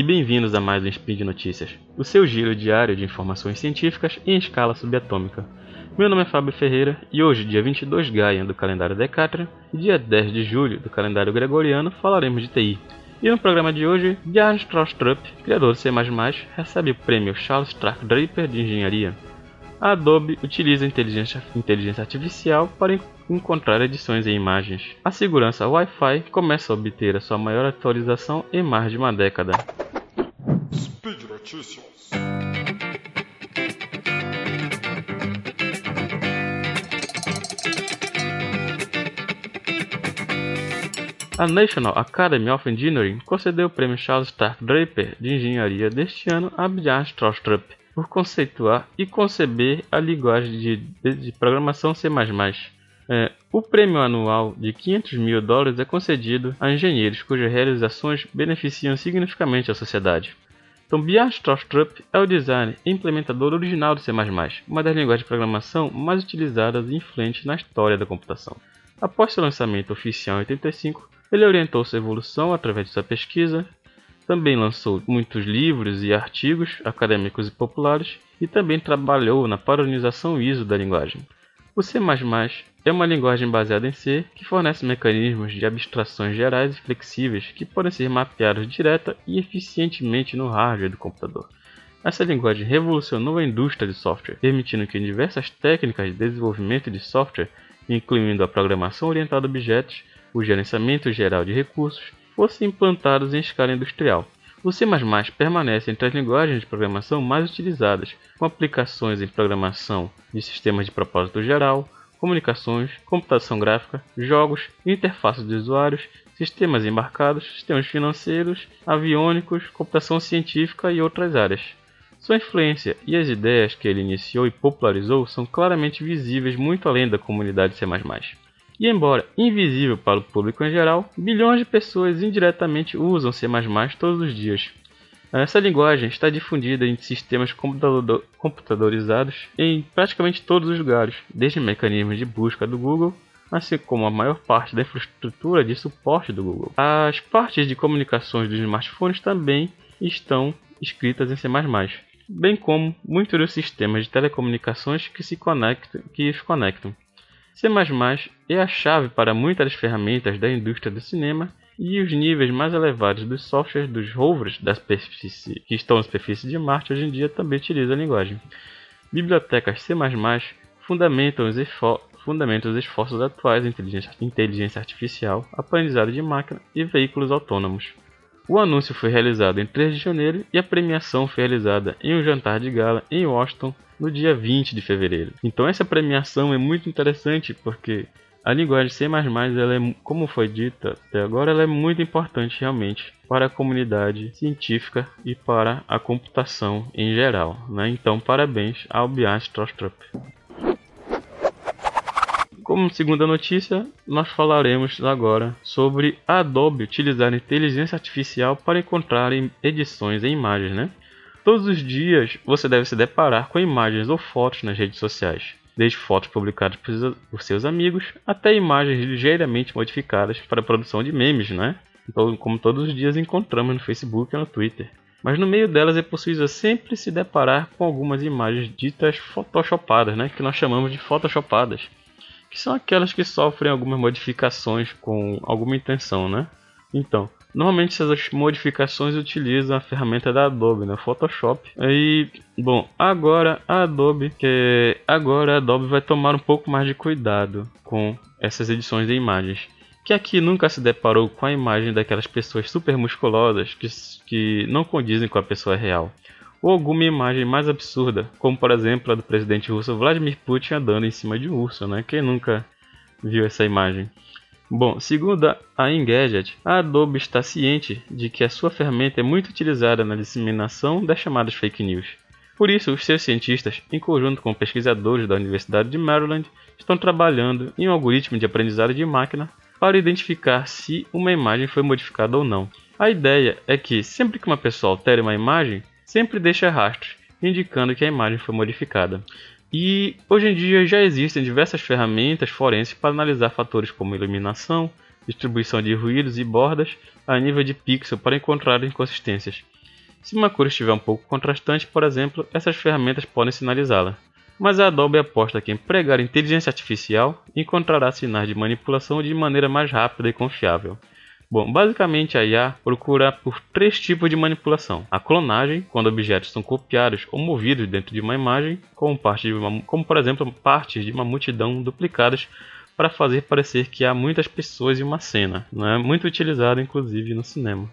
e bem-vindos a mais um Spin de Notícias, o seu giro diário de informações científicas em escala subatômica. Meu nome é Fábio Ferreira e hoje, dia 22 Gaia do calendário Decatrian e dia 10 de julho do calendário Gregoriano, falaremos de TI. E no programa de hoje, Bjarne Stroustrup, criador do C++, recebe o prêmio Charles Stark Draper de Engenharia. A Adobe utiliza inteligência, inteligência artificial para encontrar edições em imagens. A segurança Wi-Fi começa a obter a sua maior atualização em mais de uma década. Speed Notícias. A National Academy of Engineering concedeu o prêmio Charles Stark Draper de Engenharia deste ano a Bjarne Stroustrup por conceituar e conceber a linguagem de, de, de programação C++. É, o prêmio anual de 500 mil dólares é concedido a engenheiros cujas realizações beneficiam significativamente a sociedade. Então, Bjarne Stroustrup é o designer e implementador original do C++, uma das linguagens de programação mais utilizadas e influentes na história da computação. Após seu lançamento oficial em 85, ele orientou sua evolução através de sua pesquisa, também lançou muitos livros e artigos acadêmicos e populares e também trabalhou na padronização ISO da linguagem. O C++ é uma linguagem baseada em C que fornece mecanismos de abstrações gerais e flexíveis que podem ser mapeados direta e eficientemente no hardware do computador. Essa linguagem revolucionou a indústria de software, permitindo que diversas técnicas de desenvolvimento de software, incluindo a programação orientada a objetos, o gerenciamento geral de recursos fossem implantados em escala industrial. O C++ permanece entre as linguagens de programação mais utilizadas, com aplicações em programação de sistemas de propósito geral, comunicações, computação gráfica, jogos, interfaces de usuários, sistemas embarcados, sistemas financeiros, aviônicos, computação científica e outras áreas. Sua influência e as ideias que ele iniciou e popularizou são claramente visíveis muito além da comunidade C++. E embora invisível para o público em geral, bilhões de pessoas indiretamente usam C++ todos os dias. Essa linguagem está difundida em sistemas computadorizados em praticamente todos os lugares, desde mecanismos de busca do Google, assim como a maior parte da infraestrutura de suporte do Google. As partes de comunicações dos smartphones também estão escritas em C++, bem como muitos dos sistemas de telecomunicações que, se conectam, que os conectam. C++ é a chave para muitas ferramentas da indústria do cinema e os níveis mais elevados dos softwares dos rovers da superfície, que estão na superfície de Marte hoje em dia também utilizam a linguagem. Bibliotecas C++ fundamentam os, fundamentam os esforços atuais em inteligência, inteligência artificial, aprendizado de máquina e veículos autônomos. O anúncio foi realizado em 3 de janeiro e a premiação foi realizada em um jantar de gala em Washington no dia 20 de fevereiro. Então essa premiação é muito interessante porque a linguagem C++, ela é, como foi dita até agora, ela é muito importante realmente para a comunidade científica e para a computação em geral. Né? Então, parabéns ao Bjarne Stroustrup. Como segunda notícia, nós falaremos agora sobre a Adobe utilizar inteligência artificial para encontrar edições em imagens, né? Todos os dias você deve se deparar com imagens ou fotos nas redes sociais, desde fotos publicadas por seus amigos até imagens ligeiramente modificadas para a produção de memes, né? Então, como todos os dias encontramos no Facebook e no Twitter. Mas no meio delas é possível sempre se deparar com algumas imagens ditas photoshopadas, né? que nós chamamos de photoshopadas que são aquelas que sofrem algumas modificações com alguma intenção, né? Então, normalmente essas modificações utilizam a ferramenta da Adobe, né? Photoshop. E, bom, agora a Adobe, que agora a Adobe vai tomar um pouco mais de cuidado com essas edições de imagens. Que aqui nunca se deparou com a imagem daquelas pessoas super musculosas que, que não condizem com a pessoa real ou alguma imagem mais absurda, como por exemplo a do presidente russo Vladimir Putin andando em cima de um urso, né? Quem nunca viu essa imagem? Bom, segundo a Engadget, a Adobe está ciente de que a sua ferramenta é muito utilizada na disseminação das chamadas fake news. Por isso, os seus cientistas, em conjunto com pesquisadores da Universidade de Maryland, estão trabalhando em um algoritmo de aprendizado de máquina para identificar se uma imagem foi modificada ou não. A ideia é que, sempre que uma pessoa altere uma imagem, sempre deixa rastros, indicando que a imagem foi modificada. E hoje em dia já existem diversas ferramentas forenses para analisar fatores como iluminação, distribuição de ruídos e bordas a nível de pixel para encontrar inconsistências. Se uma cor estiver um pouco contrastante, por exemplo, essas ferramentas podem sinalizá-la. Mas a Adobe aposta que empregar inteligência artificial encontrará sinais de manipulação de maneira mais rápida e confiável. Bom, basicamente a IA procura por três tipos de manipulação: a clonagem, quando objetos são copiados ou movidos dentro de uma imagem, como, parte uma, como por exemplo partes de uma multidão duplicadas para fazer parecer que há muitas pessoas em uma cena, não é muito utilizado inclusive no cinema.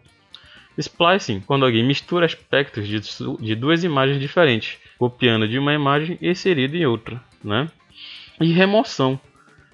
Splicing, quando alguém mistura aspectos de, de duas imagens diferentes, copiando de uma imagem e inserido em outra, né? E remoção,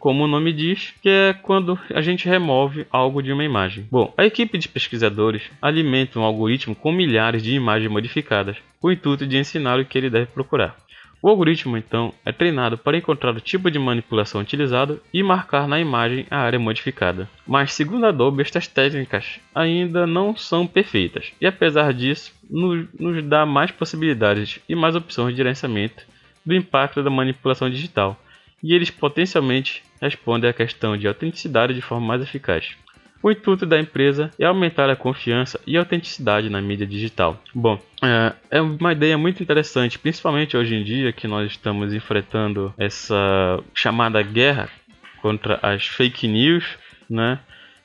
como o nome diz, que é quando a gente remove algo de uma imagem. Bom, a equipe de pesquisadores alimenta um algoritmo com milhares de imagens modificadas, com o intuito de ensinar o que ele deve procurar. O algoritmo então é treinado para encontrar o tipo de manipulação utilizado e marcar na imagem a área modificada. Mas segundo a Adobe, estas técnicas ainda não são perfeitas e apesar disso, nos, nos dá mais possibilidades e mais opções de gerenciamento do impacto da manipulação digital, e eles potencialmente respondem à questão de autenticidade de forma mais eficaz. O intuito da empresa é aumentar a confiança e a autenticidade na mídia digital. Bom, é, é uma ideia muito interessante, principalmente hoje em dia que nós estamos enfrentando essa chamada guerra contra as fake news, né?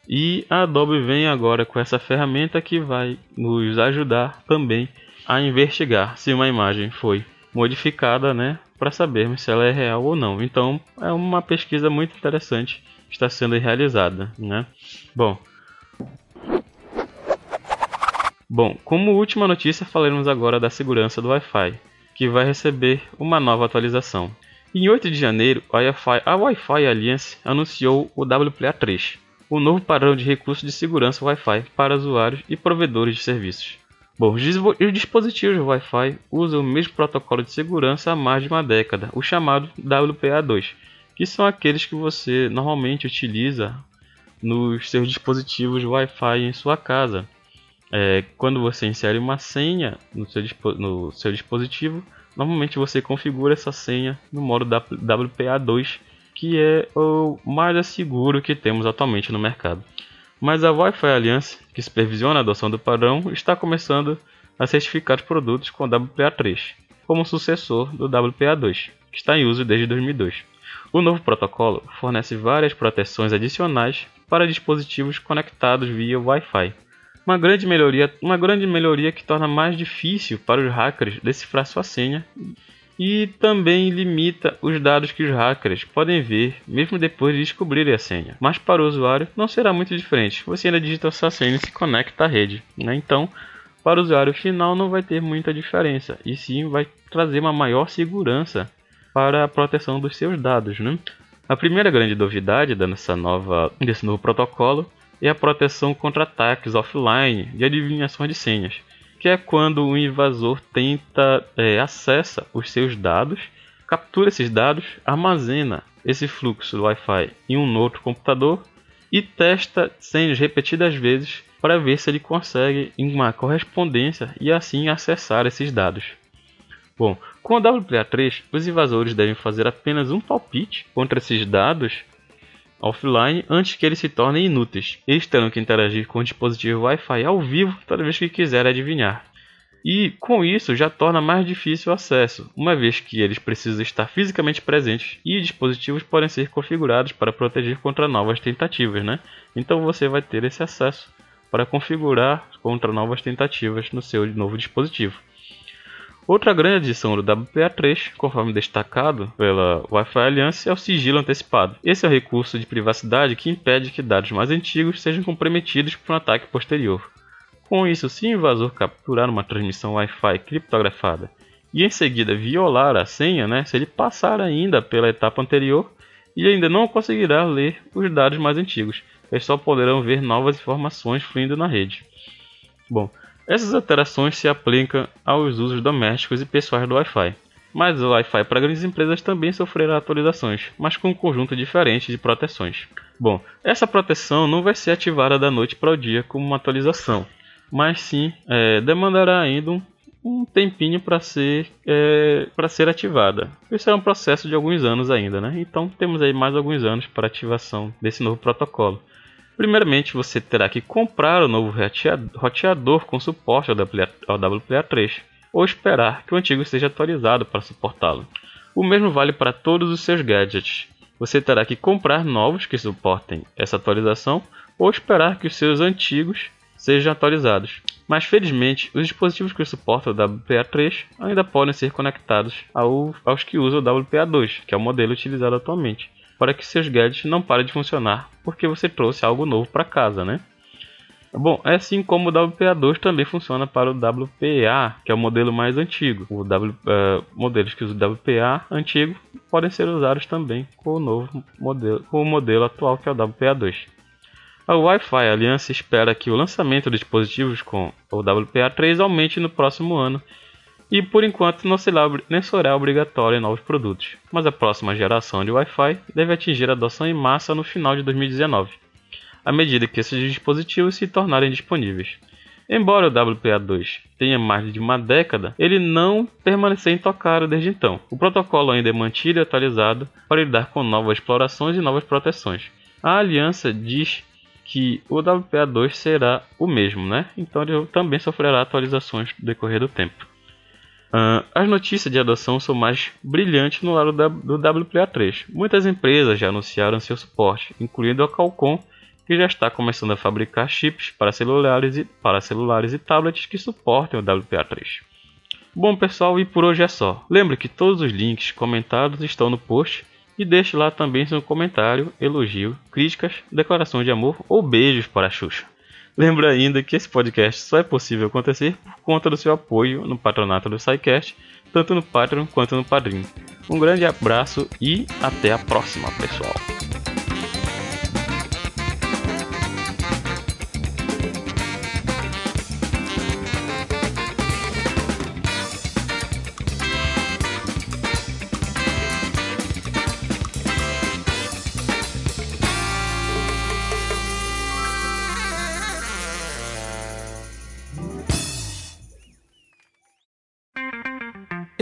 E a Adobe vem agora com essa ferramenta que vai nos ajudar também a investigar se uma imagem foi modificada, né, para sabermos se ela é real ou não. Então, é uma pesquisa muito interessante está sendo realizada, né? Bom, Bom, como última notícia, falaremos agora da segurança do Wi-Fi, que vai receber uma nova atualização. Em 8 de janeiro, a Wi-Fi Alliance anunciou o WPA3, o novo padrão de recurso de segurança Wi-Fi para usuários e provedores de serviços. Bom, os dispositivos Wi-Fi usam o mesmo protocolo de segurança há mais de uma década, o chamado WPA2, que são aqueles que você normalmente utiliza nos seus dispositivos Wi-Fi em sua casa. É, quando você insere uma senha no seu, no seu dispositivo, normalmente você configura essa senha no modo WPA2, que é o mais seguro que temos atualmente no mercado. Mas a Wi-Fi Alliance, que supervisiona a adoção do padrão, está começando a certificar os produtos com WPA3, como sucessor do WPA2, que está em uso desde 2002. O novo protocolo fornece várias proteções adicionais para dispositivos conectados via Wi-Fi. Uma grande melhoria, uma grande melhoria que torna mais difícil para os hackers decifrar sua senha e também limita os dados que os hackers podem ver mesmo depois de descobrirem a senha. Mas para o usuário não será muito diferente. Você ainda digita sua senha e se conecta à rede. Né? Então, para o usuário final não vai ter muita diferença e sim vai trazer uma maior segurança para a proteção dos seus dados. Né? A primeira grande novidade dessa nova, desse novo protocolo é a proteção contra ataques offline de adivinhações de senhas, que é quando o invasor tenta é, acessa os seus dados, captura esses dados, armazena esse fluxo do Wi-Fi em um outro computador e testa senhas repetidas vezes para ver se ele consegue uma correspondência e assim acessar esses dados. Bom, com o WPA3, os invasores devem fazer apenas um palpite contra esses dados offline antes que eles se tornem inúteis. Eles terão que interagir com o dispositivo Wi-Fi ao vivo toda vez que quiserem adivinhar. E com isso já torna mais difícil o acesso, uma vez que eles precisam estar fisicamente presentes e dispositivos podem ser configurados para proteger contra novas tentativas, né? Então você vai ter esse acesso para configurar contra novas tentativas no seu novo dispositivo. Outra grande adição do WPA3, conforme destacado pela Wi-Fi Alliance, é o sigilo antecipado. Esse é o recurso de privacidade que impede que dados mais antigos sejam comprometidos por um ataque posterior. Com isso, se o invasor capturar uma transmissão Wi-Fi criptografada e em seguida violar a senha, né, se ele passar ainda pela etapa anterior, ele ainda não conseguirá ler os dados mais antigos. Eles só poderão ver novas informações fluindo na rede. Bom, essas alterações se aplicam aos usos domésticos e pessoais do Wi-Fi. Mas o Wi-Fi para grandes empresas também sofrerá atualizações, mas com um conjunto diferente de proteções. Bom, essa proteção não vai ser ativada da noite para o dia como uma atualização, mas sim é, demandará ainda um, um tempinho para ser, é, ser ativada. Isso é um processo de alguns anos ainda, né? Então temos aí mais alguns anos para ativação desse novo protocolo. Primeiramente, você terá que comprar o novo roteador com suporte ao WPA3 ou esperar que o antigo seja atualizado para suportá-lo. O mesmo vale para todos os seus gadgets. Você terá que comprar novos que suportem essa atualização ou esperar que os seus antigos sejam atualizados. Mas felizmente, os dispositivos que suportam o WPA3 ainda podem ser conectados ao, aos que usam o WPA2, que é o modelo utilizado atualmente para que seus gadgets não parem de funcionar, porque você trouxe algo novo para casa, né? Bom, é assim como o WPA2 também funciona para o WPA, que é o modelo mais antigo. O w, uh, modelos que usam o WPA antigo podem ser usados também com o novo modelo, com o modelo atual que é o WPA2. A Wi-Fi Aliança espera que o lançamento de dispositivos com o WPA3 aumente no próximo ano e por enquanto não será, nem será obrigatório em novos produtos, mas a próxima geração de Wi-Fi deve atingir a adoção em massa no final de 2019, à medida que esses dispositivos se tornarem disponíveis. Embora o WPA2 tenha mais de uma década, ele não permaneceu intocado desde então. O protocolo ainda é mantido e atualizado para lidar com novas explorações e novas proteções. A aliança diz que o WPA2 será o mesmo, né? Então ele também sofrerá atualizações no decorrer do tempo. Uh, as notícias de adoção são mais brilhantes no lado do WPA3. Muitas empresas já anunciaram seu suporte, incluindo a Qualcomm, que já está começando a fabricar chips para celulares e, para celulares e tablets que suportem o WPA3. Bom pessoal, e por hoje é só. Lembre que todos os links comentados estão no post e deixe lá também seu comentário, elogio, críticas, declarações de amor ou beijos para a Xuxa. Lembra ainda que esse podcast só é possível acontecer por conta do seu apoio no patronato do SciCast, tanto no Patreon quanto no Padrim. Um grande abraço e até a próxima, pessoal!